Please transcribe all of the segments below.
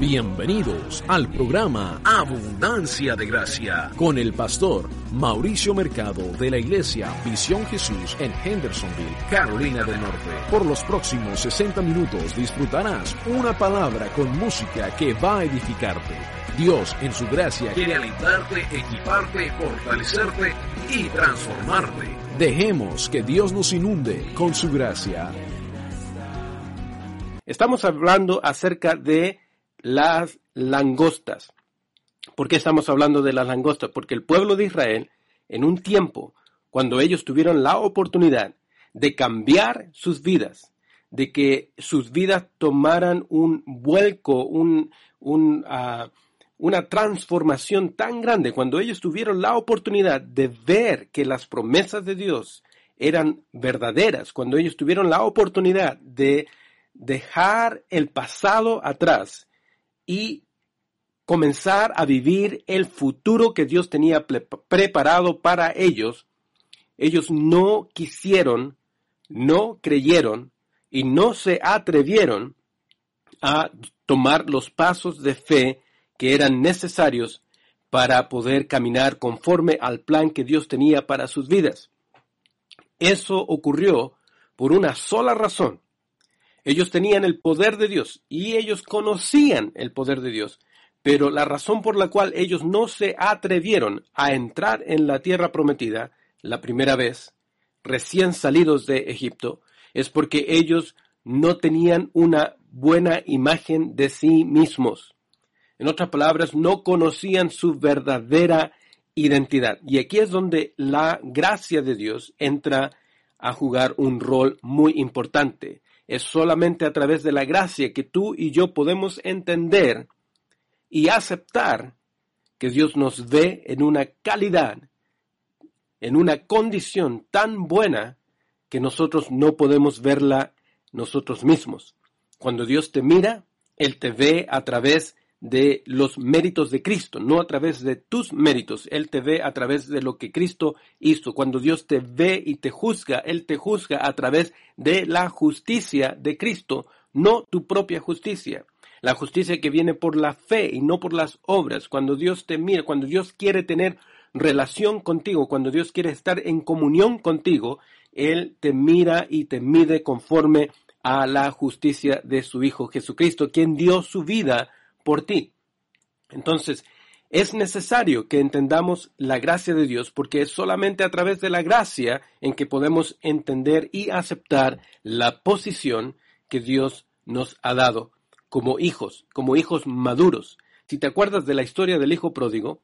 Bienvenidos al programa Abundancia de Gracia con el pastor Mauricio Mercado de la iglesia Visión Jesús en Hendersonville, Carolina del Norte. Por los próximos 60 minutos disfrutarás una palabra con música que va a edificarte. Dios en su gracia quiere alentarte, equiparte, fortalecerte y transformarte. Dejemos que Dios nos inunde con su gracia. Estamos hablando acerca de las langostas. ¿Por qué estamos hablando de las langostas? Porque el pueblo de Israel, en un tiempo, cuando ellos tuvieron la oportunidad de cambiar sus vidas, de que sus vidas tomaran un vuelco, un, ah, una transformación tan grande, cuando ellos tuvieron la oportunidad de ver que las promesas de Dios eran verdaderas, cuando ellos tuvieron la oportunidad de dejar el pasado atrás y comenzar a vivir el futuro que Dios tenía preparado para ellos, ellos no quisieron, no creyeron y no se atrevieron a tomar los pasos de fe que eran necesarios para poder caminar conforme al plan que Dios tenía para sus vidas. Eso ocurrió por una sola razón, ellos tenían el poder de Dios y ellos conocían el poder de Dios, pero la razón por la cual ellos no se atrevieron a entrar en la tierra prometida la primera vez, recién salidos de Egipto, es porque ellos no tenían una buena imagen de sí mismos. En otras palabras, no conocían su verdadera identidad. Y aquí es donde la gracia de Dios entra a jugar un rol muy importante. Es solamente a través de la gracia que tú y yo podemos entender y aceptar que Dios nos ve en una calidad, en una condición tan buena que nosotros no podemos verla nosotros mismos. Cuando Dios te mira, Él te ve a través de los méritos de Cristo, no a través de tus méritos. Él te ve a través de lo que Cristo hizo. Cuando Dios te ve y te juzga, Él te juzga a través de la justicia de Cristo, no tu propia justicia. La justicia que viene por la fe y no por las obras. Cuando Dios te mira, cuando Dios quiere tener relación contigo, cuando Dios quiere estar en comunión contigo, Él te mira y te mide conforme a la justicia de su Hijo Jesucristo, quien dio su vida por ti. Entonces, es necesario que entendamos la gracia de Dios porque es solamente a través de la gracia en que podemos entender y aceptar la posición que Dios nos ha dado como hijos, como hijos maduros. Si te acuerdas de la historia del hijo pródigo,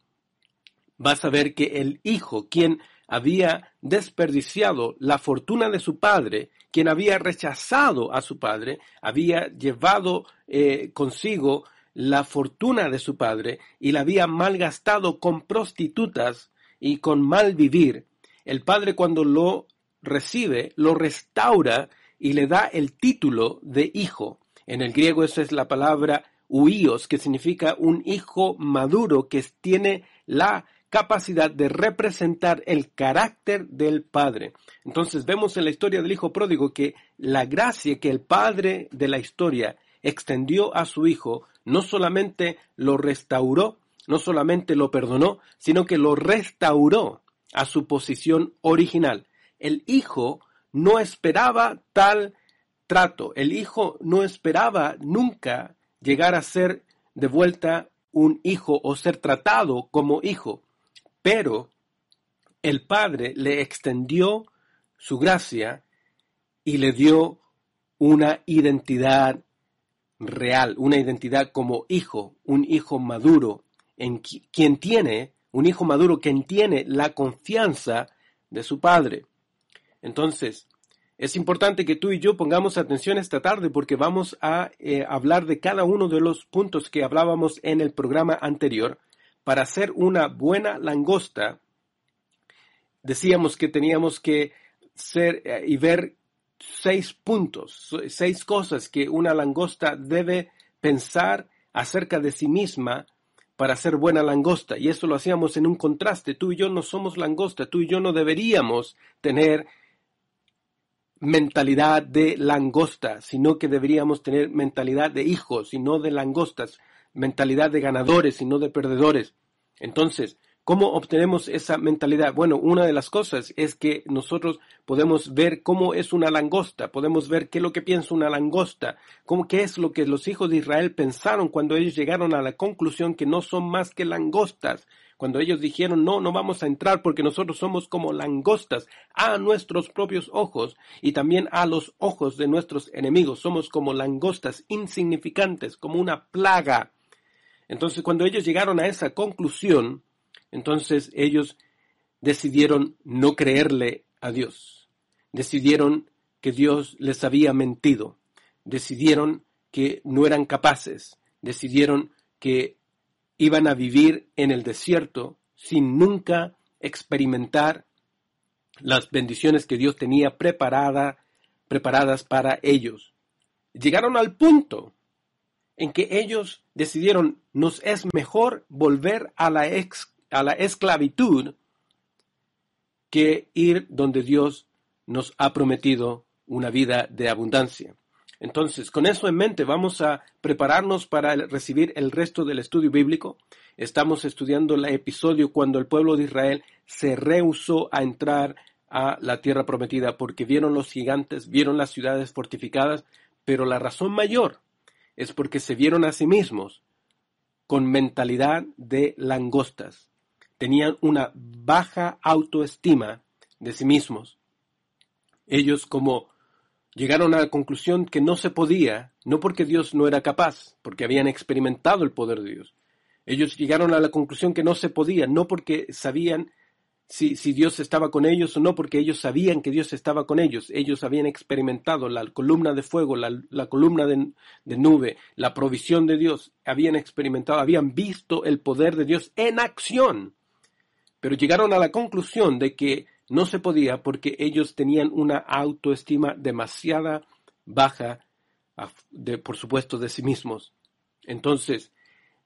vas a ver que el hijo, quien había desperdiciado la fortuna de su padre, quien había rechazado a su padre, había llevado eh, consigo la fortuna de su padre y la había malgastado con prostitutas y con mal vivir, el padre cuando lo recibe, lo restaura y le da el título de hijo. En el griego esa es la palabra huíos, que significa un hijo maduro que tiene la capacidad de representar el carácter del padre. Entonces vemos en la historia del hijo pródigo que la gracia que el padre de la historia extendió a su hijo no solamente lo restauró, no solamente lo perdonó, sino que lo restauró a su posición original. El hijo no esperaba tal trato, el hijo no esperaba nunca llegar a ser de vuelta un hijo o ser tratado como hijo, pero el padre le extendió su gracia y le dio una identidad real, una identidad como hijo, un hijo maduro, en quien tiene, un hijo maduro quien tiene la confianza de su padre. Entonces, es importante que tú y yo pongamos atención esta tarde porque vamos a eh, hablar de cada uno de los puntos que hablábamos en el programa anterior. Para hacer una buena langosta, decíamos que teníamos que ser eh, y ver seis puntos, seis cosas que una langosta debe pensar acerca de sí misma para ser buena langosta. Y eso lo hacíamos en un contraste. Tú y yo no somos langosta, tú y yo no deberíamos tener mentalidad de langosta, sino que deberíamos tener mentalidad de hijos y no de langostas. mentalidad de ganadores y no de perdedores. Entonces, ¿cómo obtenemos esa mentalidad? Bueno, una de las cosas es que nosotros podemos ver cómo es una langosta, podemos ver qué es lo que piensa una langosta, cómo, qué es lo que los hijos de Israel pensaron cuando ellos llegaron a la conclusión que no son más que langostas, cuando ellos dijeron, no, no vamos a entrar porque nosotros somos como langostas a nuestros propios ojos y también a los ojos de nuestros enemigos. Somos como langostas insignificantes, como una plaga. Entonces, cuando ellos llegaron a esa conclusión, entonces ellos decidieron no creerle a Dios. Decidieron que Dios les había mentido. Decidieron que no eran capaces. Decidieron que iban a vivir en el desierto sin nunca experimentar las bendiciones que Dios tenía preparada, preparadas para ellos. Llegaron al punto en que ellos decidieron, nos es mejor volver a la, a la esclavitud que ir donde Dios nos ha prometido una vida de abundancia. Entonces, con eso en mente, vamos a prepararnos para recibir el resto del estudio bíblico. Estamos estudiando el episodio cuando el pueblo de Israel se rehusó a entrar a la tierra prometida porque vieron los gigantes, vieron las ciudades fortificadas, pero la razón mayor es porque se vieron a sí mismos con mentalidad de langostas. Tenían una baja autoestima de sí mismos. Ellos como llegaron a la conclusión que no se podía, no porque Dios no era capaz, porque habían experimentado el poder de Dios. Ellos llegaron a la conclusión que no se podía, no porque sabían si, si, Dios estaba con ellos o no, porque ellos sabían que Dios estaba con ellos. Ellos habían experimentado la columna de fuego, la, la columna de, de, nube, la provisión de Dios. Habían experimentado, habían visto el poder de Dios en acción. Pero llegaron a la conclusión de que no se podía porque ellos tenían una autoestima demasiada baja, por supuesto, de sí mismos. Entonces,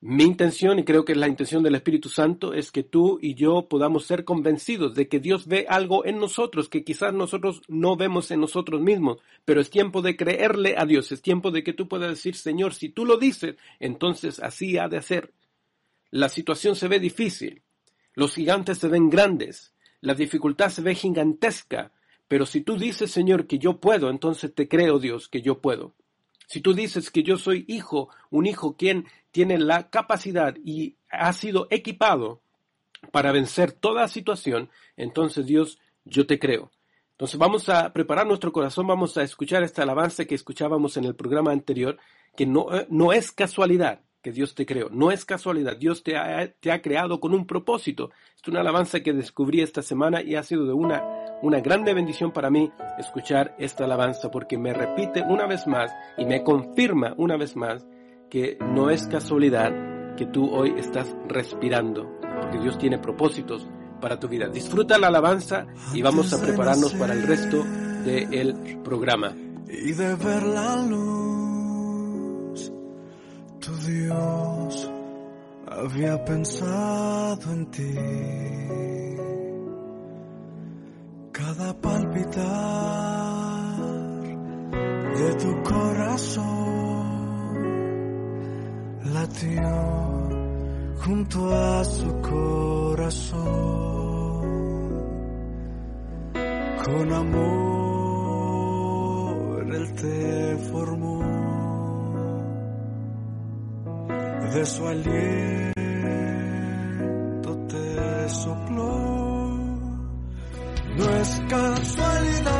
mi intención, y creo que es la intención del Espíritu Santo, es que tú y yo podamos ser convencidos de que Dios ve algo en nosotros que quizás nosotros no vemos en nosotros mismos, pero es tiempo de creerle a Dios, es tiempo de que tú puedas decir, Señor, si tú lo dices, entonces así ha de ser. La situación se ve difícil, los gigantes se ven grandes, la dificultad se ve gigantesca, pero si tú dices, Señor, que yo puedo, entonces te creo, Dios, que yo puedo. Si tú dices que yo soy hijo, un hijo quien tiene la capacidad y ha sido equipado para vencer toda situación, entonces Dios, yo te creo. Entonces vamos a preparar nuestro corazón, vamos a escuchar esta alabanza que escuchábamos en el programa anterior, que no, eh, no es casualidad, que Dios te creó. No es casualidad, Dios te ha, te ha, creado con un propósito. Es una alabanza que descubrí esta semana y ha sido de una, una grande bendición para mí escuchar esta alabanza porque me repite una vez más y me confirma una vez más que no es casualidad que tú hoy estás respirando, porque Dios tiene propósitos para tu vida. Disfruta la alabanza y vamos a prepararnos para el resto del programa. Y de ver la luz Dios había pensado en ti. Cada palpitar de tu corazón latió junto a su corazón. Con amor él te formó de su aliento te sopló. No es casualidad,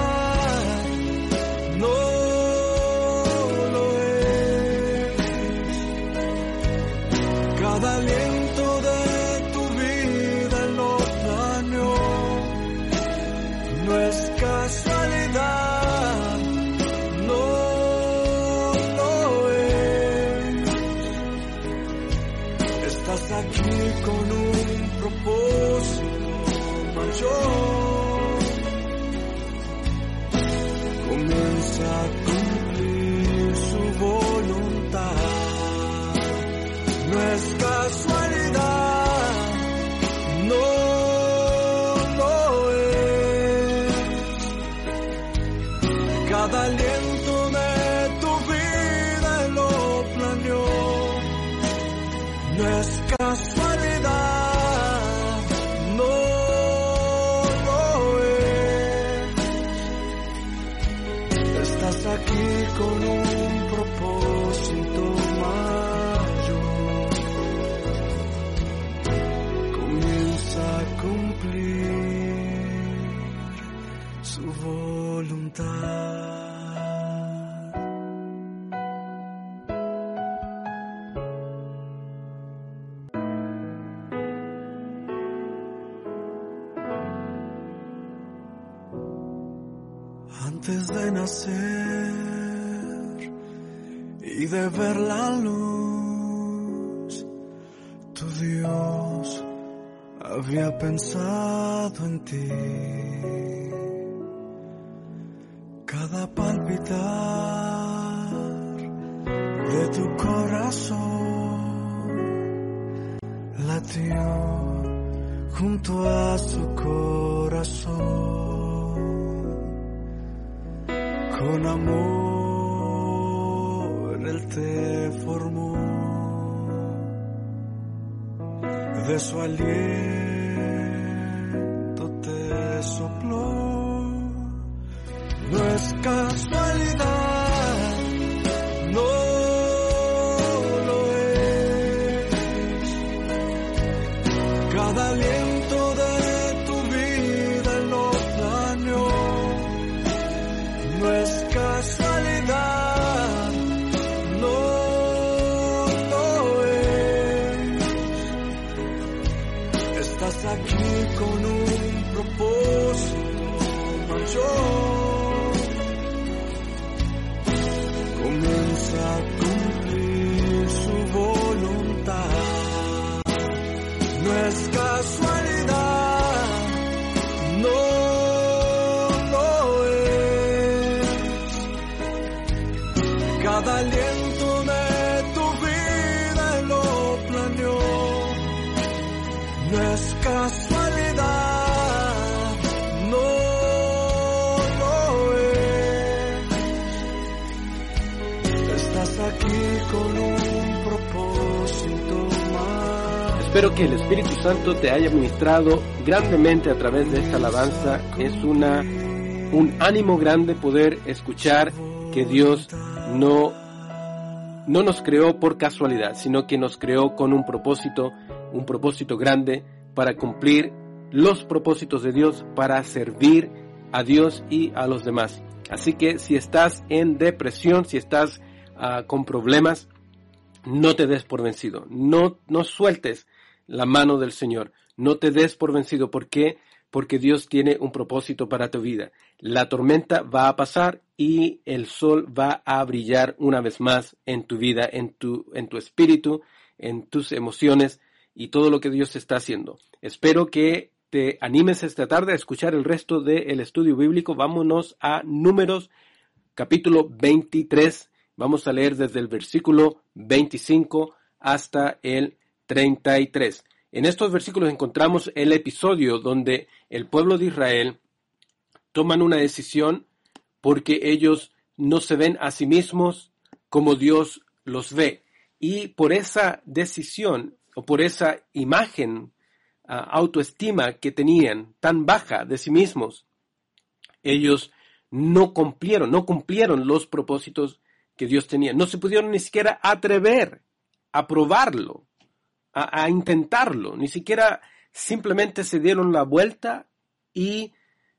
Cada palpitar de tu corazón. Latió junto a su corazón. Con amor Él te formó, de su aliento que el Espíritu Santo te haya ministrado grandemente a través de esta alabanza. Es una un ánimo grande poder escuchar que Dios no no nos creó por casualidad, sino que nos creó con un propósito, un propósito grande para cumplir los propósitos de Dios, para servir a Dios y a los demás. Así que si estás en depresión, si estás ah, con problemas, no te des por vencido, no, no sueltes la mano del Señor, no te des por vencido. ¿Por qué? Porque Dios tiene un propósito para tu vida. La tormenta va a pasar y el sol va a brillar una vez más en tu vida, en tu, en tu espíritu, en tus emociones y todo lo que Dios está haciendo. Espero que te animes esta tarde a escuchar el resto del estudio bíblico. Vámonos a números capítulo 23. Vamos a leer desde el versículo 25 hasta el 33. En estos versículos encontramos el episodio donde el pueblo de Israel toman una decisión porque ellos no se ven a sí mismos como Dios los ve. Y por esa decisión o por esa imagen, uh, autoestima que tenían tan baja de sí mismos, ellos no cumplieron, no cumplieron los propósitos que Dios tenía. No se pudieron ni siquiera atrever a probarlo, a, intentarlo, ni siquiera simplemente se dieron la vuelta y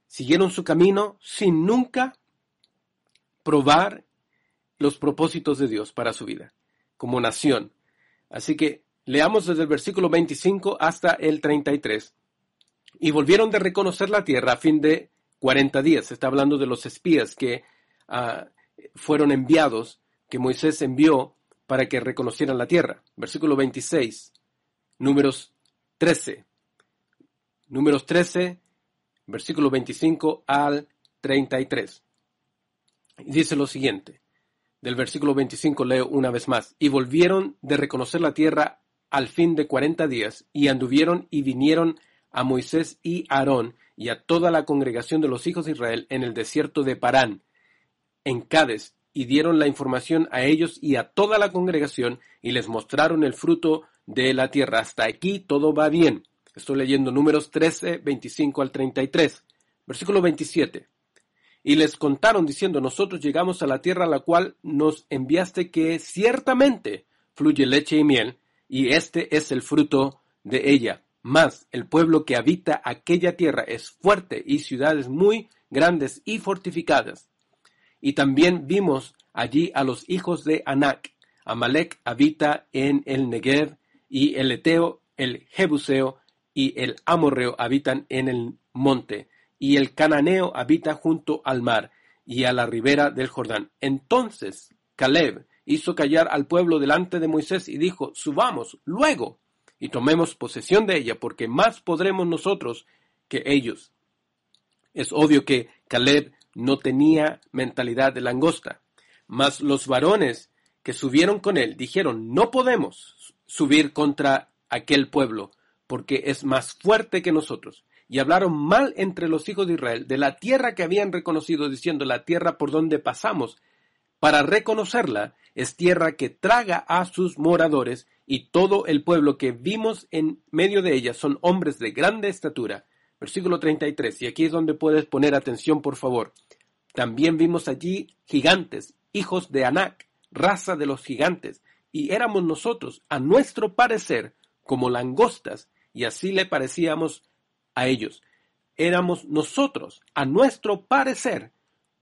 siguieron su camino sin nunca probar los propósitos de Dios para su vida como nación. Así que leamos desde el versículo 25 hasta el 33. Y volvieron de reconocer la tierra a fin de 40 días. Se está hablando de los espías que uh, fueron enviados, que Moisés envió para que reconocieran la tierra. Versículo 26. Números 13. Números 13, versículo 25 al 33. Y dice lo siguiente. Del versículo 25 leo una vez más. Y volvieron de reconocer la tierra al fin de cuarenta días, y anduvieron y vinieron a Moisés y Aarón y a toda la congregación de los hijos de Israel en el desierto de Parán, en Cades, y dieron la información a ellos y a toda la congregación, y les mostraron el fruto de la tierra. Hasta aquí todo va bien. Estoy leyendo números 13, 25 al 33. Versículo 27. Y les contaron diciendo, nosotros llegamos a la tierra a la cual nos enviaste que ciertamente fluye leche y miel, y este es el fruto de ella. Mas el pueblo que habita aquella tierra es fuerte y ciudades muy grandes y fortificadas. Y también vimos allí a los hijos de Anac. Amalek habita en el Negev y el Eteo, el Jebuseo y el Amorreo habitan en el monte y el Cananeo habita junto al mar y a la ribera del Jordán. Entonces Caleb hizo callar al pueblo delante de Moisés y dijo, subamos luego y tomemos posesión de ella, porque más podremos nosotros que ellos. Es obvio que Caleb no tenía mentalidad de langosta, mas los varones que subieron con él dijeron, no podemos subir contra aquel pueblo, porque es más fuerte que nosotros. Y hablaron mal entre los hijos de Israel de la tierra que habían reconocido, diciendo, la tierra por donde pasamos, para reconocerla, es tierra que traga a sus moradores, y todo el pueblo que vimos en medio de ella son hombres de grande estatura. Versículo 33, y aquí es donde puedes poner atención, por favor. También vimos allí gigantes, hijos de Anac, raza de los gigantes, y éramos nosotros, a nuestro parecer, como langostas, y así le parecíamos a ellos. Éramos nosotros, a nuestro parecer,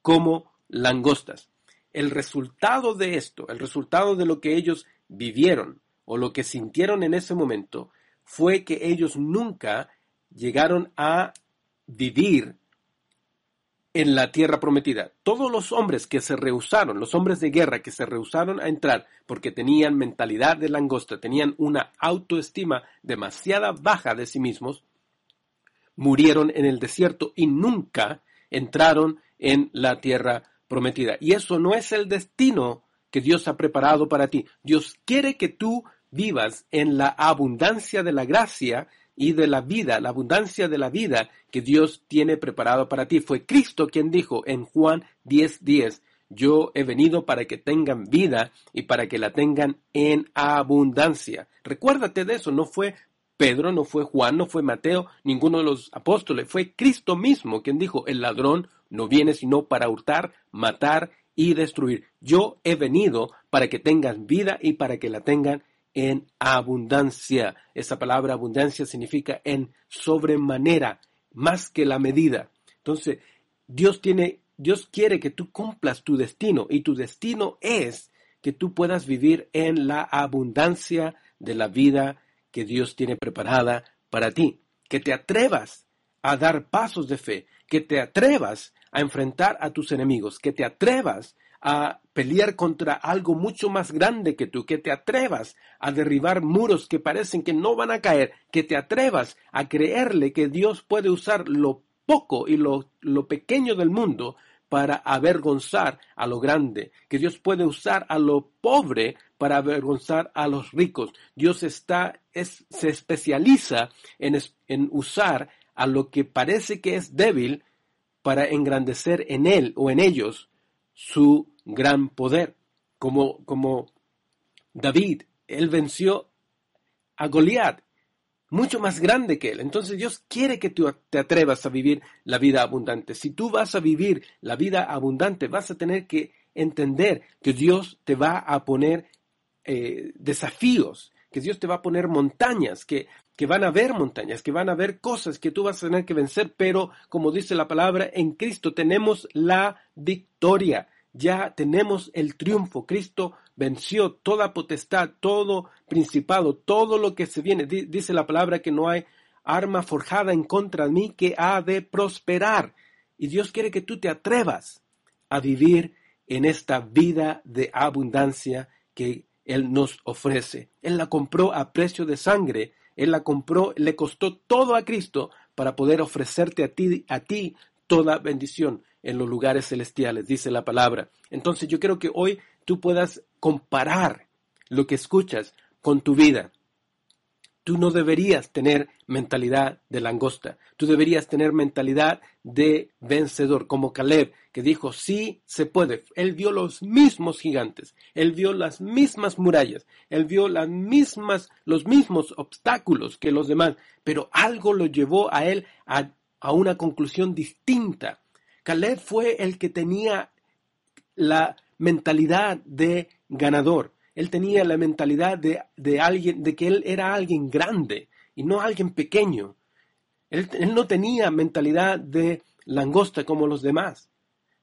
como langostas. El resultado de esto, el resultado de lo que ellos vivieron o lo que sintieron en ese momento, fue que ellos nunca llegaron a vivir en la tierra prometida. Todos los hombres que se rehusaron, los hombres de guerra que se rehusaron a entrar porque tenían mentalidad de langosta, tenían una autoestima demasiada baja de sí mismos, murieron en el desierto y nunca entraron en la tierra prometida. Y eso no es el destino que Dios ha preparado para ti. Dios quiere que tú vivas en la abundancia de la gracia y de la vida, la abundancia de la vida que Dios tiene preparado para ti. Fue Cristo quien dijo en Juan 10:10, yo he venido para que tengan vida y para que la tengan en abundancia. Recuérdate de eso, no fue Pedro, no fue Juan, no fue Mateo, ninguno de los apóstoles, fue Cristo mismo quien dijo, el ladrón no viene sino para hurtar, matar y destruir. Yo he venido para que tengan vida y para que la tengan en abundancia. Esa palabra abundancia significa en sobremanera, más que la medida. Entonces, Dios tiene, Dios quiere que tú cumplas tu destino y tu destino es que tú puedas vivir en la abundancia de la vida que Dios tiene preparada para ti. Que te atrevas a dar pasos de fe, que te atrevas a enfrentar a tus enemigos, que te atrevas a pelear contra algo mucho más grande que tú, que te atrevas a derribar muros que parecen que no van a caer, que te atrevas a creerle que Dios puede usar lo poco y lo, lo pequeño del mundo para avergonzar a lo grande, que Dios puede usar a lo pobre para avergonzar a los ricos. Dios está, es, se especializa en, en usar a lo que parece que es débil para engrandecer en él o en ellos su gran poder, como, como David, él venció a Goliat, mucho más grande que él. Entonces Dios quiere que tú te atrevas a vivir la vida abundante. Si tú vas a vivir la vida abundante, vas a tener que entender que Dios te va a poner eh, desafíos, que Dios te va a poner montañas, que, que van a haber montañas, que van a haber cosas que tú vas a tener que vencer, pero como dice la palabra, en Cristo tenemos la victoria, ya tenemos el triunfo. Cristo venció toda potestad, todo principado, todo lo que se viene. Dice la palabra que no hay arma forjada en contra de mí que ha de prosperar. Y Dios quiere que tú te atrevas a vivir en esta vida de abundancia que él nos ofrece. Él la compró a precio de sangre. Él la compró, le costó todo a Cristo para poder ofrecerte a ti, a ti toda bendición en los lugares celestiales, dice la palabra. Entonces yo quiero que hoy tú puedas comparar lo que escuchas con tu vida. Tú no deberías tener mentalidad de langosta. Tú deberías tener mentalidad de vencedor, como Caleb, que dijo, sí se puede. Él vio los mismos gigantes, él vio las mismas murallas, él vio las mismas, los mismos obstáculos que los demás, pero algo lo llevó a él a, a una conclusión distinta. Caleb fue el que tenía la mentalidad de ganador. Él tenía la mentalidad de, de alguien, de que él era alguien grande y no alguien pequeño. Él, no tenía mentalidad de langosta como los demás.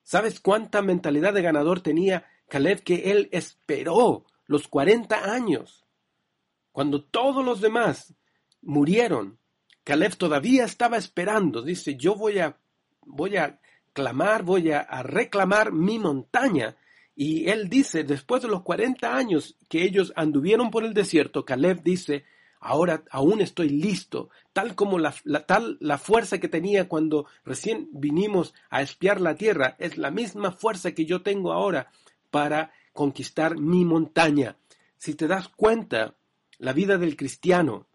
¿Sabes cuánta mentalidad de ganador tenía Caleb que él esperó los 40 años? Cuando todos los demás murieron, Caleb todavía estaba esperando. Dice, yo voy a, voy a clamar, voy a reclamar mi montaña y él dice, después de los 40 años que ellos anduvieron por el desierto, Caleb dice, ahora aún estoy listo, tal como la, tal, la fuerza que tenía cuando recién vinimos a espiar la tierra, es la misma fuerza que yo tengo ahora para conquistar mi montaña. Si te das cuenta, la vida del cristiano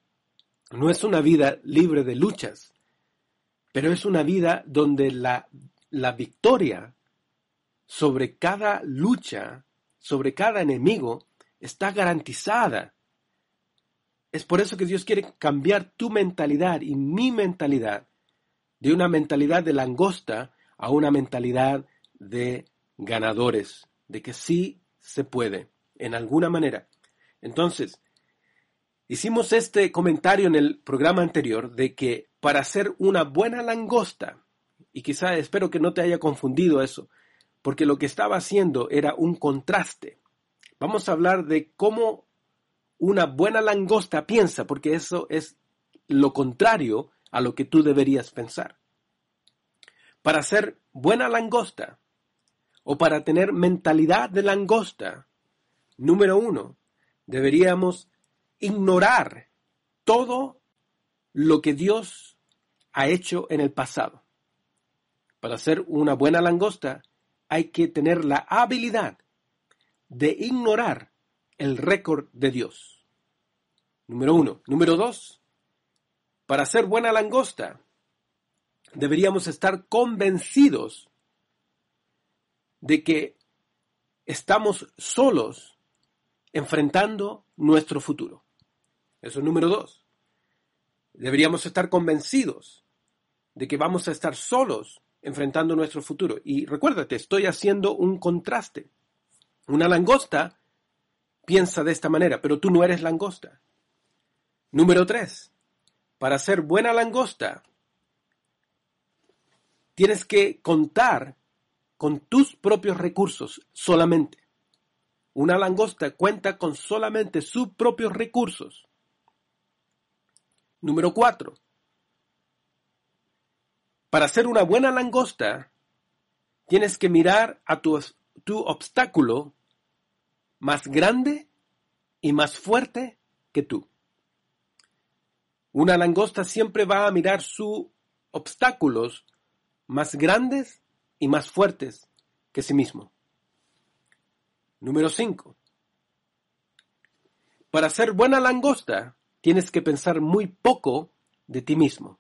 no es una vida libre de luchas, pero es una vida donde la, la victoria sobre cada lucha, sobre cada enemigo, está garantizada. Es por eso que Dios quiere cambiar tu mentalidad y mi mentalidad de una mentalidad de langosta a una mentalidad de ganadores, de que sí se puede, en alguna manera. Entonces, hicimos este comentario en el programa anterior de que para ser una buena langosta, y quizá espero que no te haya confundido eso, porque lo que estaba haciendo era un contraste. Vamos a hablar de cómo una buena langosta piensa, porque eso es lo contrario a lo que tú deberías pensar. Para ser buena langosta o para tener mentalidad de langosta, número uno, deberíamos ignorar todo lo que Dios ha hecho en el pasado. Para ser una buena langosta, hay que tener la habilidad de ignorar el récord de Dios. Número uno. Número dos, para ser buena langosta, deberíamos estar convencidos de que estamos solos enfrentando nuestro futuro. Eso es número dos. Deberíamos estar convencidos de que vamos a estar solos enfrentando nuestro futuro. Y recuérdate, estoy haciendo un contraste. Una langosta piensa de esta manera, pero tú no eres langosta. Número tres, para ser buena langosta, tienes que contar con tus propios recursos solamente. Una langosta cuenta con solamente sus propios recursos. Número cuatro, para ser una buena langosta, tienes que mirar a tu, tu obstáculo más grande y más fuerte que tú. Una langosta siempre va a mirar sus obstáculos más grandes y más fuertes que sí mismo. Número 5. Para ser buena langosta, tienes que pensar muy poco de ti mismo.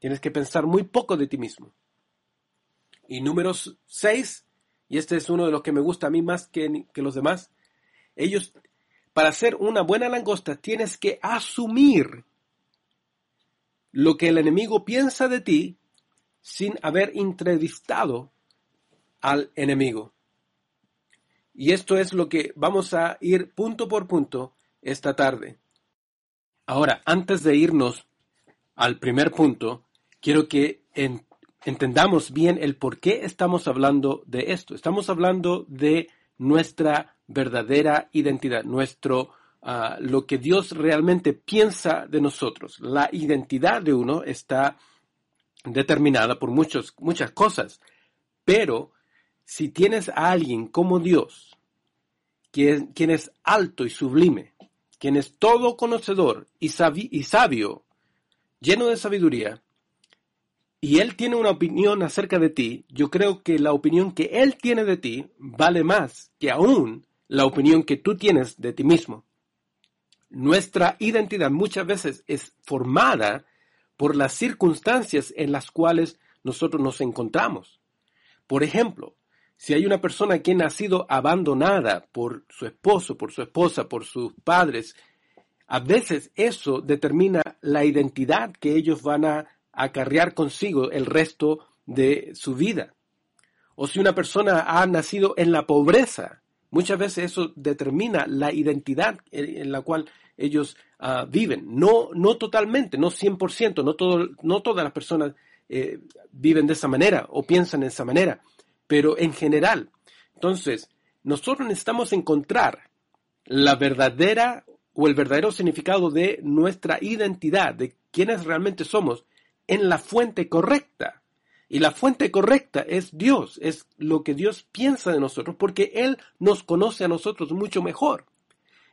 Tienes que pensar muy poco de ti mismo. Y número seis, y este es uno de los que me gusta a mí más que, que los demás, ellos, para ser una buena langosta, tienes que asumir lo que el enemigo piensa de ti sin haber entrevistado al enemigo. Y esto es lo que vamos a ir punto por punto esta tarde. Ahora, antes de irnos al primer punto, quiero que entendamos bien el por qué estamos hablando de esto. Estamos hablando de nuestra verdadera identidad, nuestro ah, lo que Dios realmente piensa de nosotros. La identidad de uno está determinada por muchos, muchas cosas, pero si tienes a alguien como Dios, quien, quien es alto y sublime, quien es todo conocedor y sabio, lleno de sabiduría, y él tiene una opinión acerca de ti, yo creo que la opinión que él tiene de ti vale más que aún la opinión que tú tienes de ti mismo. Nuestra identidad muchas veces es formada por las circunstancias en las cuales nosotros nos encontramos. Por ejemplo, si hay una persona que ha sido abandonada por su esposo, por su esposa, por sus padres, a veces eso determina la identidad que ellos van a acarrear consigo el resto de su vida. O si una persona ha nacido en la pobreza, muchas veces eso determina la identidad en la cual ellos ah, viven. No, no totalmente, no 100%, no, todo, no todas las personas eh, viven de esa manera o piensan de esa manera, pero en general. Entonces, nosotros necesitamos encontrar la verdadera o el verdadero significado de nuestra identidad, de quiénes realmente somos, en la fuente correcta. Y la fuente correcta es Dios, es lo que Dios piensa de nosotros, porque Él nos conoce a nosotros mucho mejor.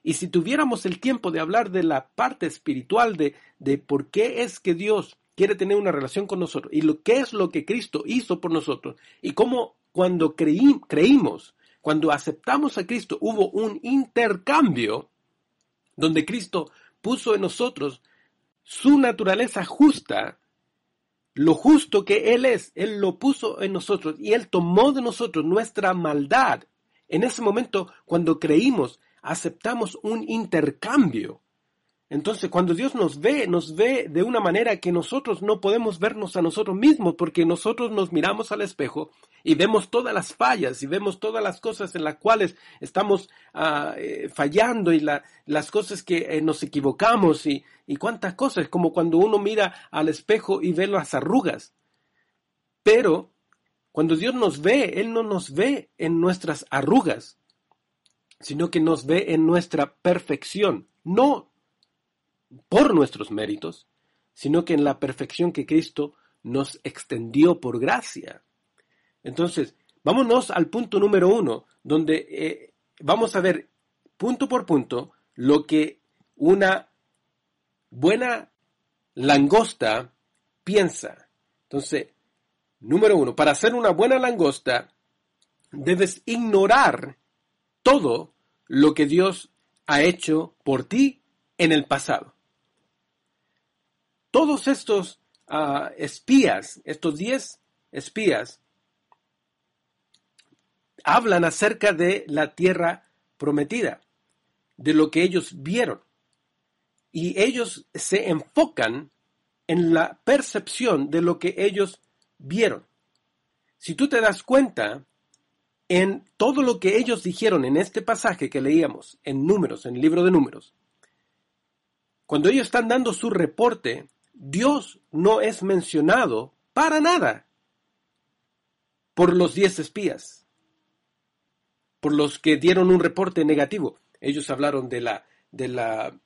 Y si tuviéramos el tiempo de hablar de la parte espiritual, de, de por qué es que Dios quiere tener una relación con nosotros y lo que es lo que Cristo hizo por nosotros y cómo cuando creímos, cuando aceptamos a Cristo, hubo un intercambio donde Cristo puso en nosotros su naturaleza justa, lo justo que Él es, Él lo puso en nosotros y Él tomó de nosotros nuestra maldad. En ese momento, cuando creímos, aceptamos un intercambio entonces, cuando Dios nos ve, nos ve de una manera que nosotros no podemos vernos a nosotros mismos, porque nosotros nos miramos al espejo y vemos todas las fallas y vemos todas las cosas en las cuales estamos ah, eh, fallando y las cosas que eh, nos equivocamos y, y cuántas cosas, como cuando uno mira al espejo y ve las arrugas. Pero cuando Dios nos ve, Él no nos ve en nuestras arrugas, sino que nos ve en nuestra perfección. No por nuestros méritos, sino que en la perfección que Cristo nos extendió por gracia. Entonces, vámonos al punto número uno, donde eh, vamos a ver punto por punto lo que una buena langosta piensa. Entonces, número uno, para ser una buena langosta, debes ignorar todo lo que Dios ha hecho por ti en el pasado todos estos ah, espías, estos diez espías, hablan acerca de la tierra prometida, de lo que ellos vieron. Y ellos se enfocan en la percepción de lo que ellos vieron. Si tú te das cuenta, en todo lo que ellos dijeron en este pasaje que leíamos, en números, en el libro de números, cuando ellos están dando su reporte, Dios no es mencionado para nada por los diez espías, por los que dieron un reporte negativo. Ellos hablaron de la, de la,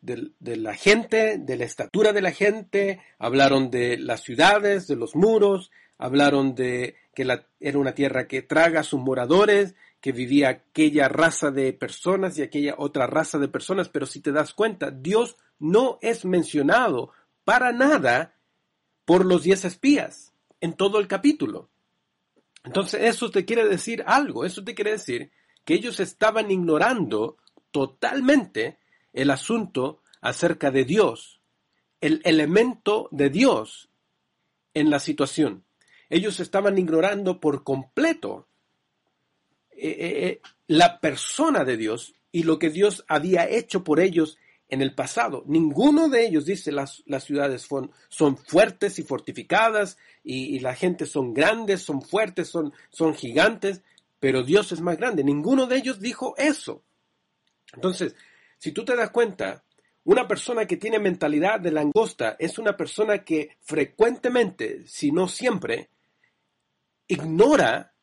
de, la gente, de la estatura de la gente, hablaron de las ciudades, de los muros, hablaron de que la, era una tierra que traga a sus moradores, que vivía aquella raza de personas y aquella otra raza de personas, pero si te das cuenta, Dios no es mencionado para nada por los diez espías en todo el capítulo. Entonces eso te quiere decir algo, eso te quiere decir que ellos estaban ignorando totalmente el asunto acerca de Dios, el elemento de Dios en la situación. Ellos estaban ignorando por completo eh, eh, eh, la persona de Dios y lo que Dios había hecho por ellos en el pasado. Ninguno de ellos dice las, las ciudades son, son, fuertes y fortificadas y, la gente son grandes, son fuertes, son, son gigantes, pero Dios es más grande. Ninguno de ellos dijo eso. Entonces, si tú te das cuenta, una persona que tiene mentalidad de langosta es una persona que frecuentemente, si no siempre, ignora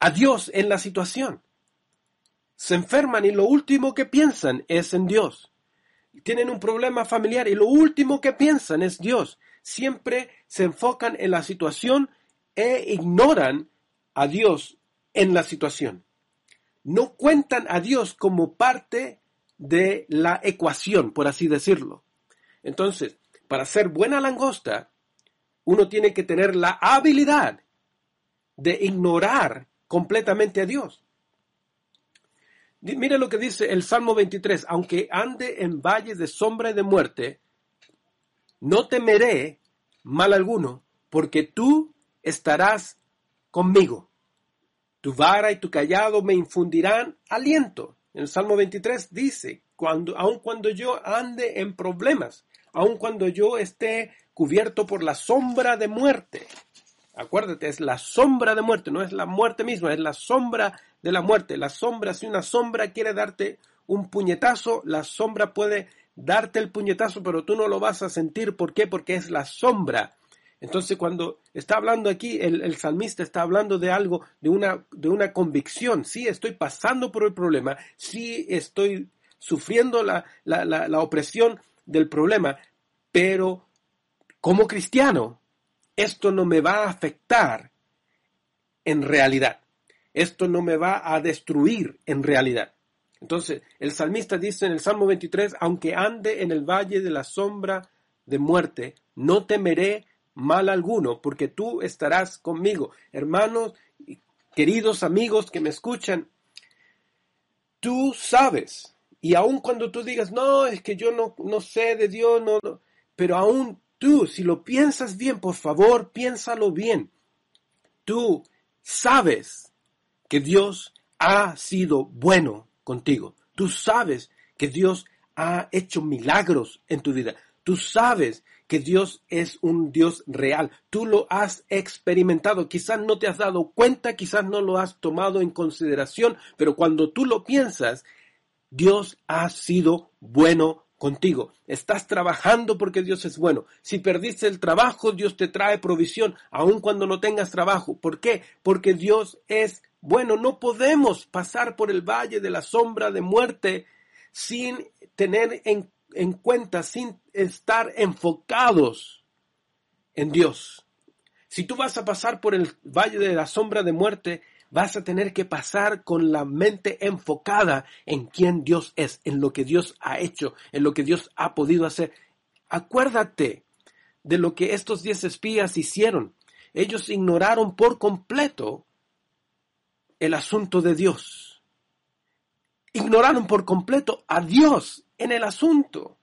a Dios en la situación se enferman y lo último que piensan es en Dios. Tienen un problema familiar y lo último que piensan es Dios. Siempre se enfocan en la situación e ignoran a Dios en la situación. No cuentan a Dios como parte de la ecuación, por así decirlo. Entonces, para ser buena langosta, uno tiene que tener la habilidad de ignorar completamente a Dios. Mire lo que dice el Salmo 23, aunque ande en valles de sombra y de muerte, no temeré mal alguno, porque tú estarás conmigo. Tu vara y tu callado me infundirán aliento. En el Salmo 23 dice, cuando, aun cuando yo ande en problemas, aun cuando yo esté cubierto por la sombra de muerte. Acuérdate, es la sombra de muerte, no es la muerte misma, es la sombra de la muerte. La sombra, si una sombra quiere darte un puñetazo, la sombra puede darte el puñetazo, pero tú no lo vas a sentir. ¿Por qué? Porque es la sombra. Entonces, cuando está hablando aquí, el, el salmista está hablando de algo, de una, de una convicción. Sí, estoy pasando por el problema, sí estoy sufriendo la, la, la, la opresión del problema, pero como cristiano, esto no me va a afectar en realidad. Esto no me va a destruir en realidad. Entonces, el salmista dice en el Salmo 23, aunque ande en el valle de la sombra de muerte, no temeré mal alguno, porque tú estarás conmigo. Hermanos, queridos amigos que me escuchan, tú sabes, y aun cuando tú digas, no, es que yo no, no sé de Dios, no, no, pero aún tú, si lo piensas bien, por favor, piénsalo bien. Tú sabes que Dios ha sido bueno contigo. Tú sabes que Dios ha hecho milagros en tu vida. Tú sabes que Dios es un Dios real. Tú lo has experimentado. Quizás no te has dado cuenta, quizás no lo has tomado en consideración, pero cuando tú lo piensas, Dios ha sido bueno contigo. Estás trabajando porque Dios es bueno. Si perdiste el trabajo, Dios te trae provisión, aun cuando no tengas trabajo. ¿Por qué? Porque Dios es bueno. No podemos pasar por el valle de la sombra de muerte sin tener en, en cuenta, sin estar enfocados en Dios. Si tú vas a pasar por el valle de la sombra de muerte, vas a tener que pasar con la mente enfocada en quién Dios es, en lo que Dios ha hecho, en lo que Dios ha podido hacer. Acuérdate de lo que estos diez espías hicieron. Ellos ignoraron por completo el asunto de Dios. Ignoraron por completo a Dios en el asunto.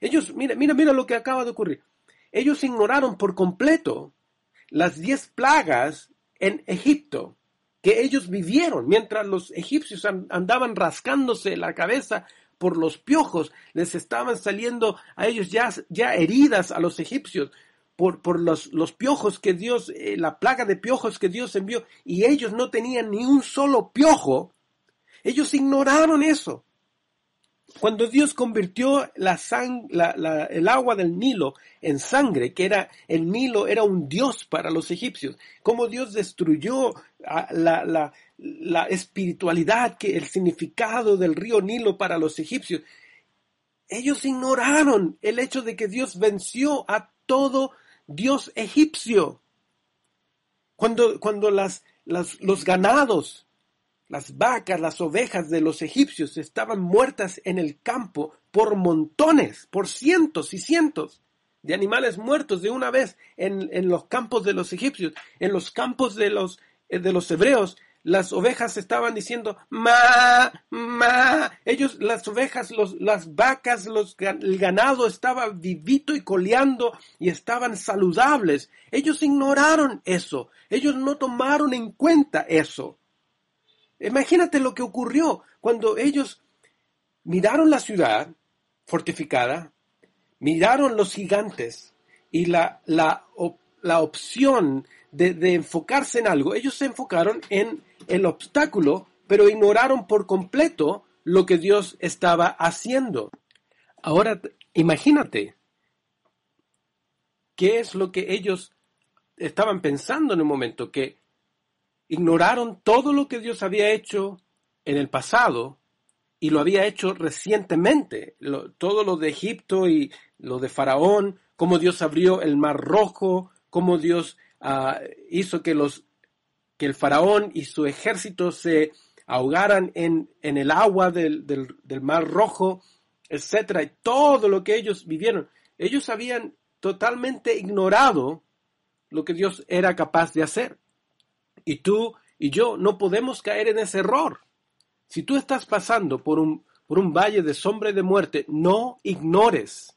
Ellos, mira, mira, mira lo que acaba de ocurrir. Ellos ignoraron por completo las diez plagas en Egipto que ellos vivieron mientras los egipcios andaban rascándose la cabeza por los piojos, les estaban saliendo a ellos ya, ya heridas a los egipcios por, por los, los, piojos que Dios, eh, la plaga de piojos que Dios envió, y ellos no tenían ni un solo piojo, ellos ignoraron eso. Cuando Dios convirtió la sang, la, el agua del Nilo en sangre, que era el Nilo era un dios para los egipcios, como Dios destruyó la, la, la espiritualidad, que el significado del río Nilo para los egipcios, ellos ignoraron el hecho de que Dios venció a todo Dios egipcio. Cuando, cuando las, las, los ganados las vacas, las ovejas de los egipcios estaban muertas en el campo por montones, por cientos y cientos de animales muertos de una vez en, en los campos de los egipcios, en los campos de los, de los hebreos. Las ovejas estaban diciendo, ma, ma, ellos, las ovejas, los, las vacas, los, el ganado estaba vivito y coleando y estaban saludables. Ellos ignoraron eso. Ellos no tomaron en cuenta eso. Imagínate lo que ocurrió cuando ellos miraron la ciudad fortificada, miraron los gigantes y la, la, la opción de, de, enfocarse en algo. Ellos se enfocaron en el obstáculo, pero ignoraron por completo lo que Dios estaba haciendo. Ahora, imagínate, ¿qué es lo que ellos estaban pensando en un momento? Que ignoraron todo lo que Dios había hecho en el pasado y lo había hecho recientemente, todo lo de Egipto y lo de Faraón, cómo Dios abrió el mar rojo, cómo Dios uh, hizo que, los, que el Faraón y su ejército se ahogaran en, en el agua del, del, mar rojo, etcétera, y todo lo que ellos vivieron. Ellos habían totalmente ignorado lo que Dios era capaz de hacer. Y tú y yo no podemos caer en ese error. Si tú estás pasando por un, por un valle de sombra y de muerte, no ignores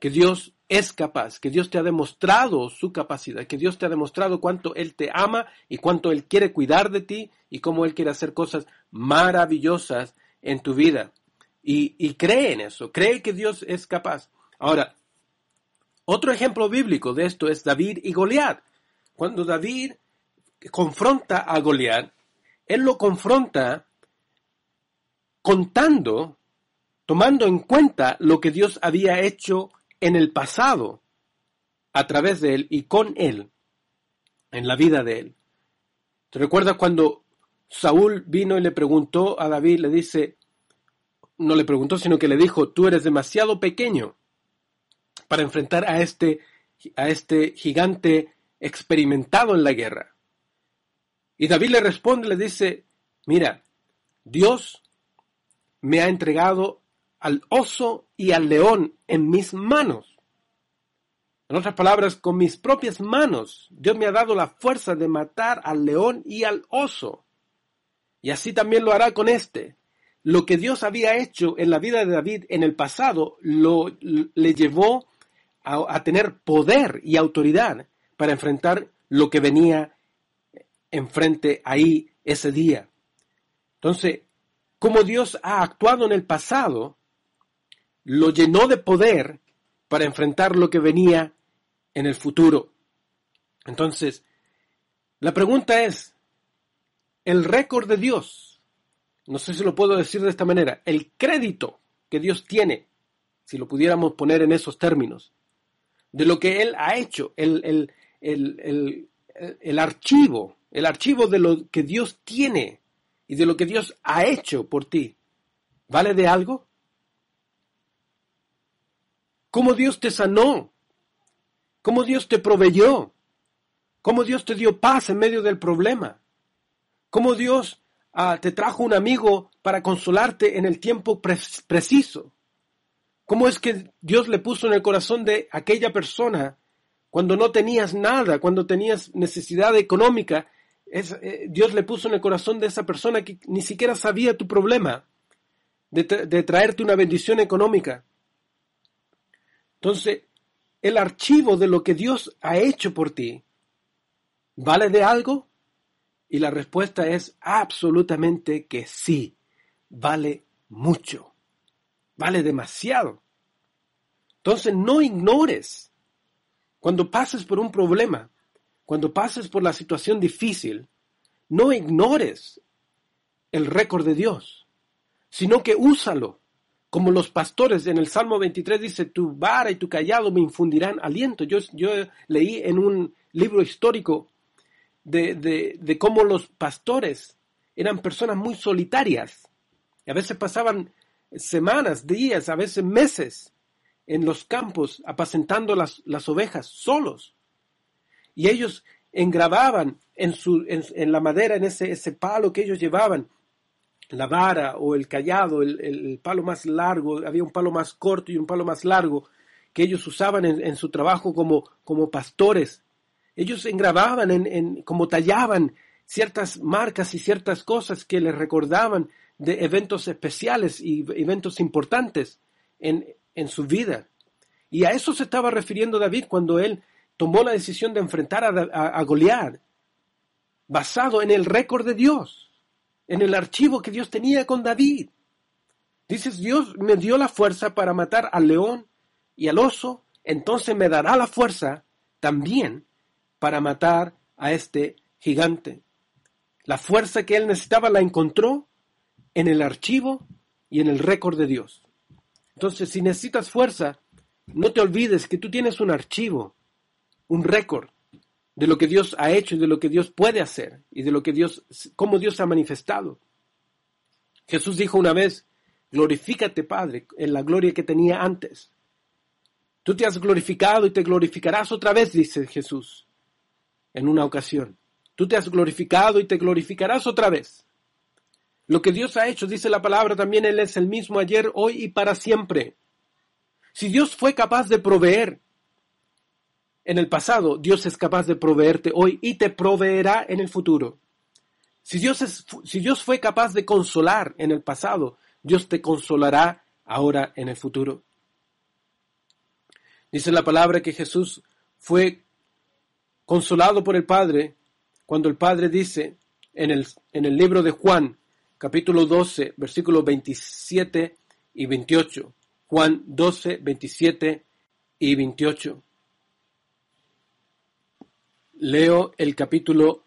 que Dios es capaz, que Dios te ha demostrado su capacidad, que Dios te ha demostrado cuánto Él te ama y cuánto Él quiere cuidar de ti y cómo Él quiere hacer cosas maravillosas en tu vida. Y, cree en eso, cree que Dios es capaz. Ahora, otro ejemplo bíblico de esto es David y Goliat. Cuando David confronta a Goliat, él lo confronta contando, tomando en cuenta lo que Dios había hecho en el pasado a través de él y con él, en la vida de él. ¿Te recuerdas cuando Saúl vino y le preguntó a David, le dice, no le preguntó, sino que le dijo, tú eres demasiado pequeño para enfrentar a este, a este gigante experimentado en la guerra. Y David le responde, le dice, mira, Dios me ha entregado al oso y al león en mis manos. En otras palabras, con mis propias manos, Dios me ha dado la fuerza de matar al león y al oso. Y así también lo hará con este. Lo que Dios había hecho en la vida de David en el pasado lo, le llevó a, a tener poder y autoridad para enfrentar lo que venía enfrente ahí ese día. Entonces, como Dios ha actuado en el pasado, lo llenó de poder para enfrentar lo que venía en el futuro. Entonces, la pregunta es, el récord de Dios, no sé si lo puedo decir de esta manera, el crédito que Dios tiene, si lo pudiéramos poner en esos términos, de lo que Él ha hecho, el, el, el, el archivo, el archivo de lo que Dios tiene y de lo que Dios ha hecho por ti, ¿vale de algo? ¿Cómo Dios te sanó? ¿Cómo Dios te proveyó? ¿Cómo Dios te dio paz en medio del problema? ¿Cómo Dios ah, te trajo un amigo para consolarte en el tiempo preciso? ¿Cómo es que Dios le puso en el corazón de aquella persona cuando no tenías nada, cuando tenías necesidad económica? Eh, Dios le puso en el corazón de esa persona que ni siquiera sabía tu problema, de traerte una bendición económica. Entonces, el archivo de lo que Dios ha hecho por ti, ¿vale de algo? Y la respuesta es absolutamente que sí, vale mucho, vale demasiado. Entonces no ignores, cuando pases por un problema, cuando pases por la situación difícil, no ignores el récord de Dios, sino que úsalo, como los pastores en el Salmo 23 dice, tu vara y tu callado me infundirán aliento. Yo, leí en un libro histórico de, cómo los pastores eran personas muy solitarias. A veces pasaban semanas, días, a veces meses en los campos apacentando las, ovejas solos. Y ellos engrababan en, su, en, la madera, en ese, ese, palo que ellos llevaban, la vara o el callado, el, el, palo más largo, había un palo más corto y un palo más largo que ellos usaban en, en su trabajo como, como pastores ellos engrababan, en, como tallaban ciertas marcas y ciertas cosas que les recordaban de eventos especiales y eventos importantes en, en su vida. Y a eso se estaba refiriendo David cuando él tomó la decisión de enfrentar a, a, Goliat, basado en el récord de Dios, en el archivo que Dios tenía con David. Dices, Dios me dio la fuerza para matar al león y al oso, entonces me dará la fuerza también para matar a este gigante. La fuerza que él necesitaba la encontró en el archivo y en el récord de Dios. Entonces, si necesitas fuerza, no te olvides que tú tienes un archivo, un récord de lo que Dios ha hecho y de lo que Dios puede hacer y de lo que Dios, cómo Dios ha manifestado. Jesús dijo una vez, glorifícate Padre en la gloria que tenía antes. Tú te has glorificado y te glorificarás otra vez, dice Jesús en una ocasión. Tú te has glorificado y te glorificarás otra vez. Lo que Dios ha hecho, dice la palabra, también Él es el mismo ayer, hoy y para siempre. Si Dios fue capaz de proveer en el pasado, Dios es capaz de proveerte hoy y te proveerá en el futuro. Si Dios, es, si Dios fue capaz de consolar en el pasado, Dios te consolará ahora en el futuro. Dice la palabra que Jesús fue consolado por el Padre cuando el Padre dice en el, en el libro de Juan, capítulo 12, versículos 27 y 28. Juan 12, 27 y 28. Leo el capítulo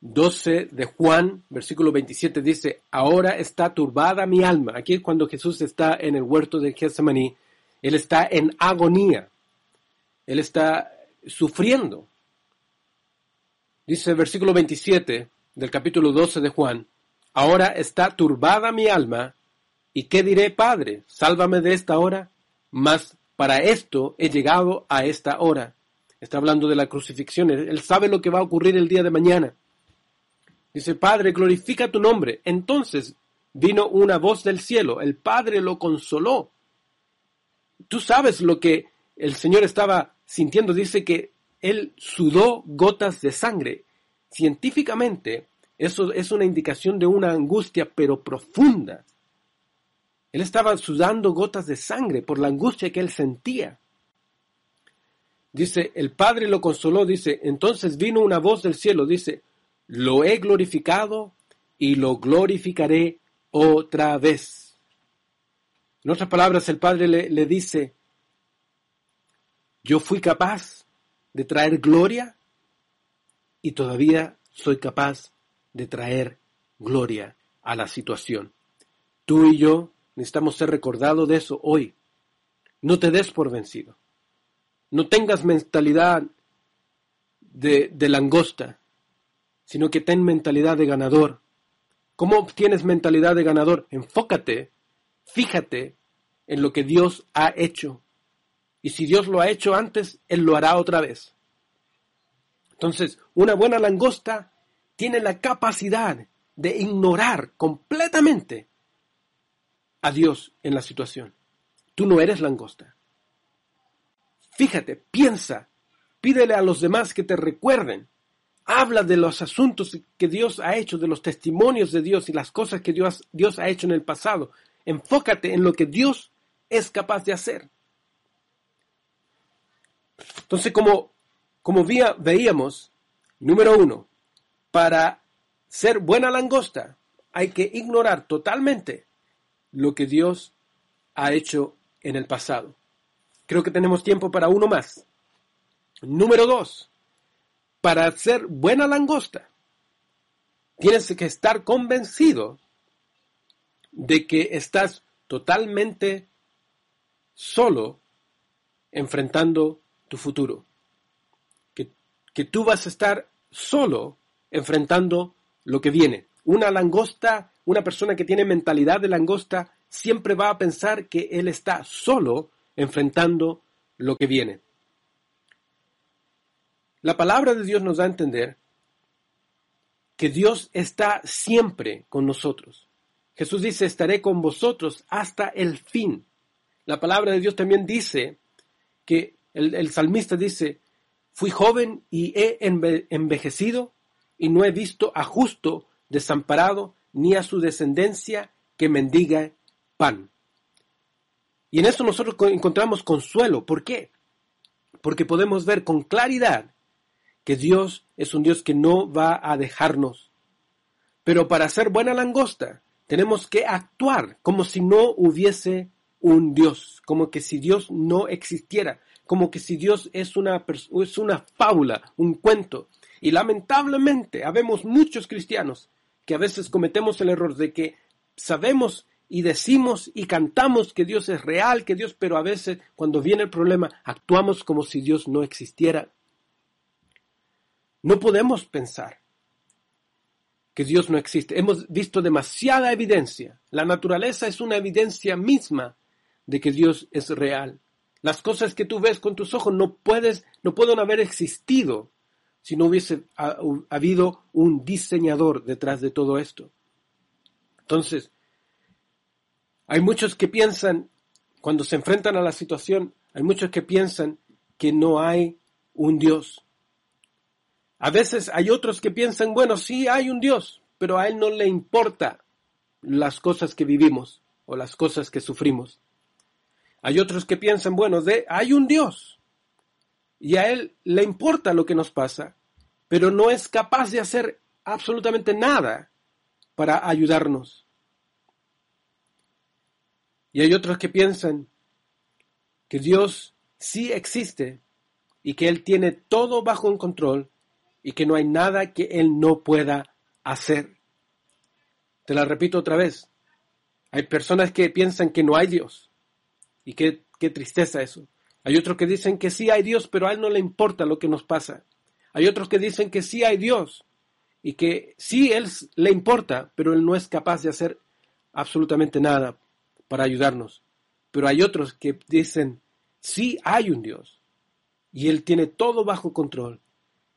12 de Juan, versículo 27, dice, ahora está turbada mi alma. Aquí es cuando Jesús está en el huerto de Getsemaní, Él está en agonía, Él está sufriendo. Dice el versículo 27 del capítulo 12 de Juan, ahora está turbada mi alma, ¿y qué diré, Padre? Sálvame de esta hora, mas para esto he llegado a esta hora. Está hablando de la crucifixión, Él sabe lo que va a ocurrir el día de mañana. Dice, Padre, glorifica tu nombre. Entonces vino una voz del cielo, el Padre lo consoló. Tú sabes lo que el Señor estaba sintiendo. Dice que Él sudó gotas de sangre. Científicamente, eso es una indicación de una angustia, pero profunda. Él estaba sudando gotas de sangre por la angustia que él sentía. Dice, el Padre lo consoló, dice, entonces vino una voz del cielo, dice, lo he glorificado y lo glorificaré otra vez. En otras palabras, el Padre le, le dice, yo fui capaz de traer gloria y todavía soy capaz de traer gloria a la situación. Tú y yo necesitamos ser recordados de eso hoy. No te des por vencido. No tengas mentalidad de, de langosta sino que ten mentalidad de ganador. ¿Cómo obtienes mentalidad de ganador? Enfócate, fíjate en lo que Dios ha hecho. Y si Dios lo ha hecho antes, Él lo hará otra vez. Entonces, una buena langosta tiene la capacidad de ignorar completamente a Dios en la situación. Tú no eres langosta. Fíjate, piensa, pídele a los demás que te recuerden habla de los asuntos que Dios ha hecho, de los testimonios de Dios y las cosas que Dios, Dios ha hecho en el pasado. Enfócate en lo que Dios es capaz de hacer. Entonces, como, como veíamos, número uno, para ser buena langosta hay que ignorar totalmente lo que Dios ha hecho en el pasado. Creo que tenemos tiempo para uno más. Número dos, para ser buena langosta, tienes que estar convencido de que estás totalmente solo enfrentando tu futuro. Que, que, tú vas a estar solo enfrentando lo que viene. Una langosta, una persona que tiene mentalidad de langosta, siempre va a pensar que él está solo enfrentando lo que viene. La palabra de Dios nos da a entender que Dios está siempre con nosotros. Jesús dice, estaré con vosotros hasta el fin. La palabra de Dios también dice que el, salmista dice, fui joven y he envejecido y no he visto a justo desamparado ni a su descendencia que mendiga pan. Y en esto nosotros encontramos consuelo. ¿Por qué? Porque podemos ver con claridad que Dios es un Dios que no va a dejarnos. Pero para ser buena langosta, tenemos que actuar como si no hubiese un Dios, como que si Dios no existiera, como que si Dios es una, es una fábula, un cuento. Y lamentablemente, habemos muchos cristianos que a veces cometemos el error de que sabemos y decimos y cantamos que Dios es real, que Dios, pero a veces cuando viene el problema actuamos como si Dios no existiera. No podemos pensar que Dios no existe. Hemos visto demasiada evidencia. La naturaleza es una evidencia misma de que Dios es real. Las cosas que tú ves con tus ojos no puedes, no pueden haber existido si no hubiese habido un diseñador detrás de todo esto. Entonces, hay muchos que piensan, cuando se enfrentan a la situación, hay muchos que piensan que no hay un Dios. A veces hay otros que piensan, bueno, sí hay un Dios, pero a Él no le importa las cosas que vivimos o las cosas que sufrimos. Hay otros que piensan, bueno, de, hay un Dios y a Él le importa lo que nos pasa, pero no es capaz de hacer absolutamente nada para ayudarnos. Y hay otros que piensan que Dios sí existe y que Él tiene todo bajo un control y que no hay nada que Él no pueda hacer. Te la repito otra vez. Hay personas que piensan que no hay Dios. Y qué, qué tristeza eso. Hay otros que dicen que sí hay Dios, pero a Él no le importa lo que nos pasa. Hay otros que dicen que sí hay Dios y que sí Él le importa, pero Él no es capaz de hacer absolutamente nada para ayudarnos. Pero hay otros que dicen, sí hay un Dios y Él tiene todo bajo control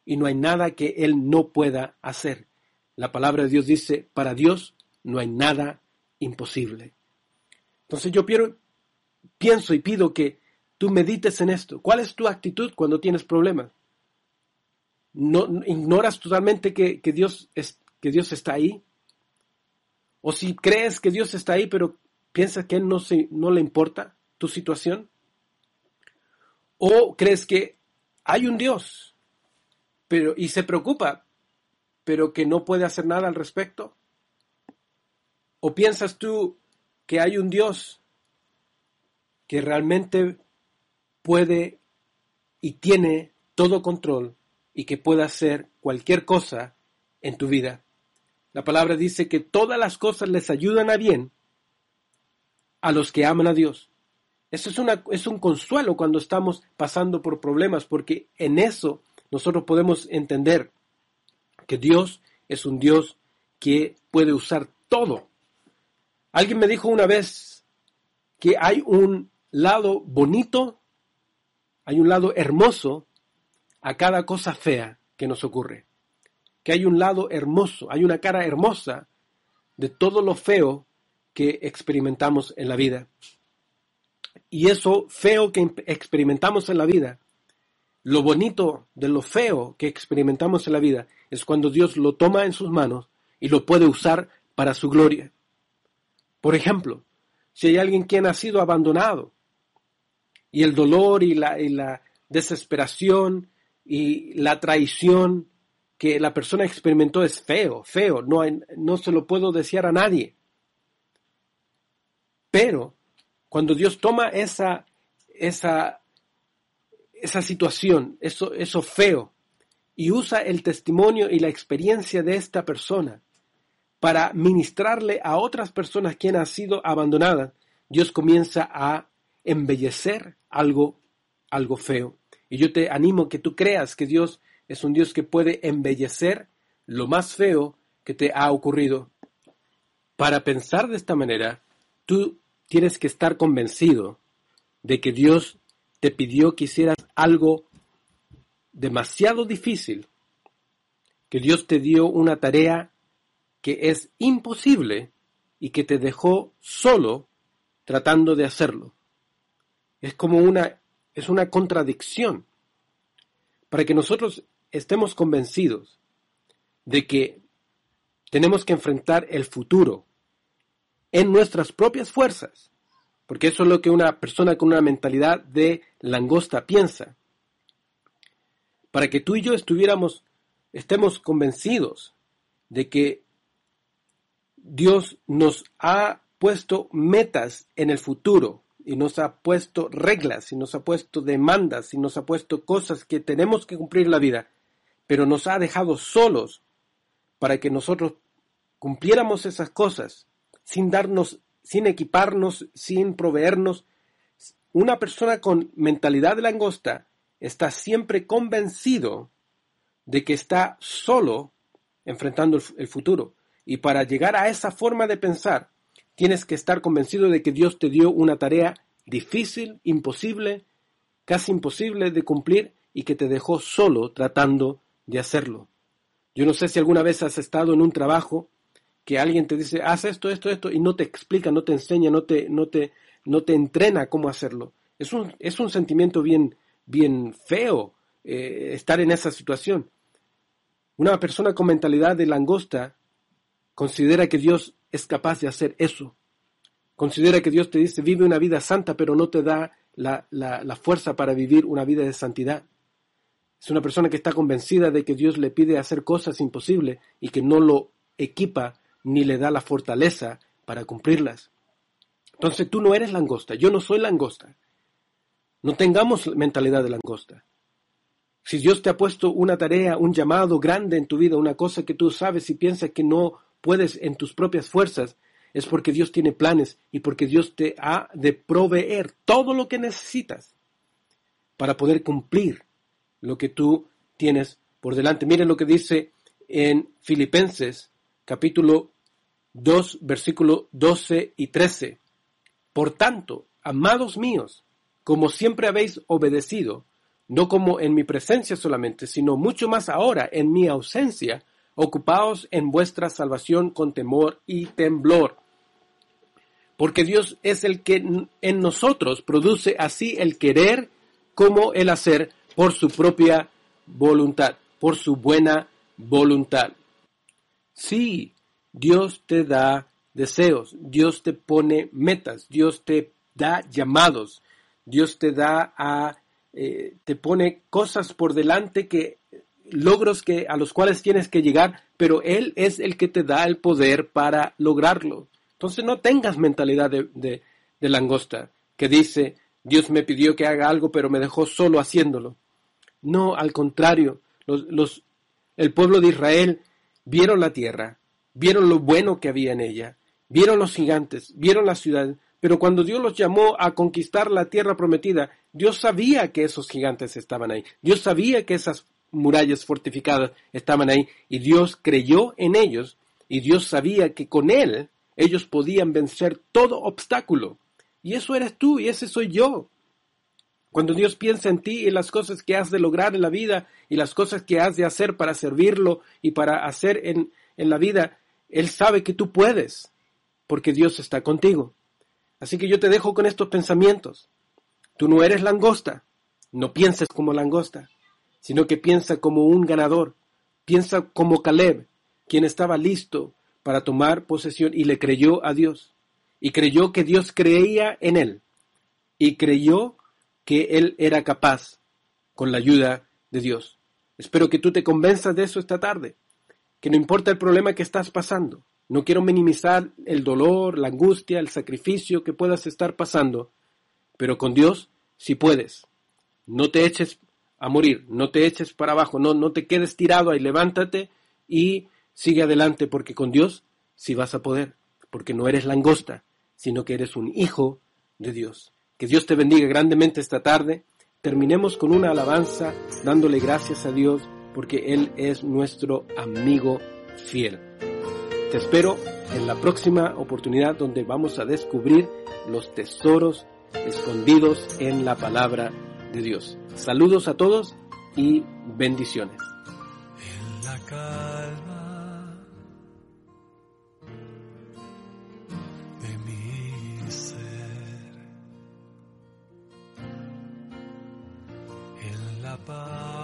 y no hay nada que Él no pueda hacer. La palabra de Dios dice, para Dios no hay nada imposible. Entonces yo pienso y pido que tú medites en esto. ¿Cuál es tu actitud cuando tienes problemas? ¿No, ¿Ignoras totalmente que, Dios es, que Dios está ahí? ¿O si crees que Dios está ahí, pero piensas que Él no, se, no le importa tu situación? ¿O crees que hay un Dios pero, y se preocupa, pero que no puede hacer nada al respecto? ¿O piensas tú que hay un Dios que realmente puede y tiene todo control y que puede hacer cualquier cosa en tu vida? La palabra dice que todas las cosas les ayudan a bien a los que aman a Dios. Eso es, una, es un consuelo cuando estamos pasando por problemas, porque en eso nosotros podemos entender que Dios es un Dios que puede usar todo. Alguien me dijo una vez que hay un lado bonito, hay un lado hermoso a cada cosa fea que nos ocurre. Que hay un lado hermoso, hay una cara hermosa de todo lo feo que experimentamos en la vida. Y eso feo que experimentamos en la vida, lo bonito de lo feo que experimentamos en la vida, es cuando Dios lo toma en sus manos y lo puede usar para su gloria. Por ejemplo, si hay alguien que ha sido abandonado y el dolor y la, y la desesperación y la traición que la persona experimentó es feo, feo, no, no se lo puedo desear a nadie. Pero cuando Dios toma esa, esa, esa situación, eso, eso feo, y usa el testimonio y la experiencia de esta persona para ministrarle a otras personas que han sido abandonadas, Dios comienza a embellecer algo, algo feo. Y yo te animo que tú creas que Dios es un Dios que puede embellecer lo más feo que te ha ocurrido. Para pensar de esta manera, tú tienes que estar convencido de que Dios te pidió que hicieras algo demasiado difícil, que Dios te dio una tarea que es imposible y que te dejó solo tratando de hacerlo. Es como una, es una contradicción. Para que nosotros estemos convencidos de que tenemos que enfrentar el futuro en nuestras propias fuerzas, porque eso es lo que una persona con una mentalidad de langosta piensa. Para que tú y yo estuviéramos, estemos convencidos de que Dios nos ha puesto metas en el futuro y nos ha puesto reglas y nos ha puesto demandas y nos ha puesto cosas que tenemos que cumplir en la vida, pero nos ha dejado solos para que nosotros cumpliéramos esas cosas sin darnos, sin equiparnos, sin proveernos. Una persona con mentalidad de langosta está siempre convencido de que está solo enfrentando el, futuro. Y para llegar a esa forma de pensar, tienes que estar convencido de que Dios te dio una tarea difícil, imposible, casi imposible de cumplir y que te dejó solo tratando de hacerlo. Yo no sé si alguna vez has estado en un trabajo que alguien te dice, haz esto, esto, esto, y no te explica, no te enseña, no te, no te, no te entrena cómo hacerlo. Es un, es un sentimiento bien, bien feo eh, estar en esa situación. Una persona con mentalidad de langosta Considera que Dios es capaz de hacer eso. Considera que Dios te dice, vive una vida santa, pero no te da la, la, la fuerza para vivir una vida de santidad. Es una persona que está convencida de que Dios le pide hacer cosas imposibles y que no lo equipa ni le da la fortaleza para cumplirlas. Entonces tú no eres langosta, yo no soy langosta. No tengamos mentalidad de langosta. Si Dios te ha puesto una tarea, un llamado grande en tu vida, una cosa que tú sabes y piensas que no puedes en tus propias fuerzas, es porque Dios tiene planes y porque Dios te ha de proveer todo lo que necesitas para poder cumplir lo que tú tienes por delante. Miren lo que dice en Filipenses capítulo 2, versículo 12 y 13. Por tanto, amados míos, como siempre habéis obedecido, no como en mi presencia solamente, sino mucho más ahora en mi ausencia, ocupaos en vuestra salvación con temor y temblor. Porque Dios es el que en nosotros produce así el querer como el hacer por su propia voluntad, por su buena voluntad. Sí, Dios te da deseos, Dios te pone metas, Dios te da llamados, Dios te da a, eh, te pone cosas por delante que logros que a los cuales tienes que llegar, pero él es el que te da el poder para lograrlo. Entonces no tengas mentalidad de, de, de langosta que dice Dios me pidió que haga algo, pero me dejó solo haciéndolo. No, al contrario, los, los, el pueblo de Israel vieron la tierra, vieron lo bueno que había en ella, vieron los gigantes, vieron la ciudad, pero cuando Dios los llamó a conquistar la tierra prometida, Dios sabía que esos gigantes estaban ahí, Dios sabía que esas murallas fortificadas estaban ahí, y Dios creyó en ellos, y Dios sabía que con Él ellos podían vencer todo obstáculo. Y eso eres tú, y ese soy yo. Cuando Dios piensa en ti y las cosas que has de lograr en la vida y las cosas que has de hacer para servirlo y para hacer en, en la vida, Él sabe que tú puedes, porque Dios está contigo. Así que yo te dejo con estos pensamientos. Tú no eres langosta, no pienses como langosta, sino que piensa como un ganador, piensa como Caleb, quien estaba listo para tomar posesión y le creyó a Dios, y creyó que Dios creía en él, y creyó que él era capaz con la ayuda de Dios. Espero que tú te convenzas de eso esta tarde, que no importa el problema que estás pasando, no quiero minimizar el dolor, la angustia, el sacrificio que puedas estar pasando, pero con Dios sí puedes. No te eches a morir, no te eches para abajo, no, no te quedes tirado ahí, levántate y sigue adelante, porque con Dios sí vas a poder, porque no eres langosta, sino que eres un hijo de Dios. Que Dios te bendiga grandemente esta tarde. Terminemos con una alabanza dándole gracias a Dios porque Él es nuestro amigo fiel. Te espero en la próxima oportunidad donde vamos a descubrir los tesoros escondidos en la palabra de Dios. Saludos a todos y bendiciones. En la calma de mi ser, en la paz.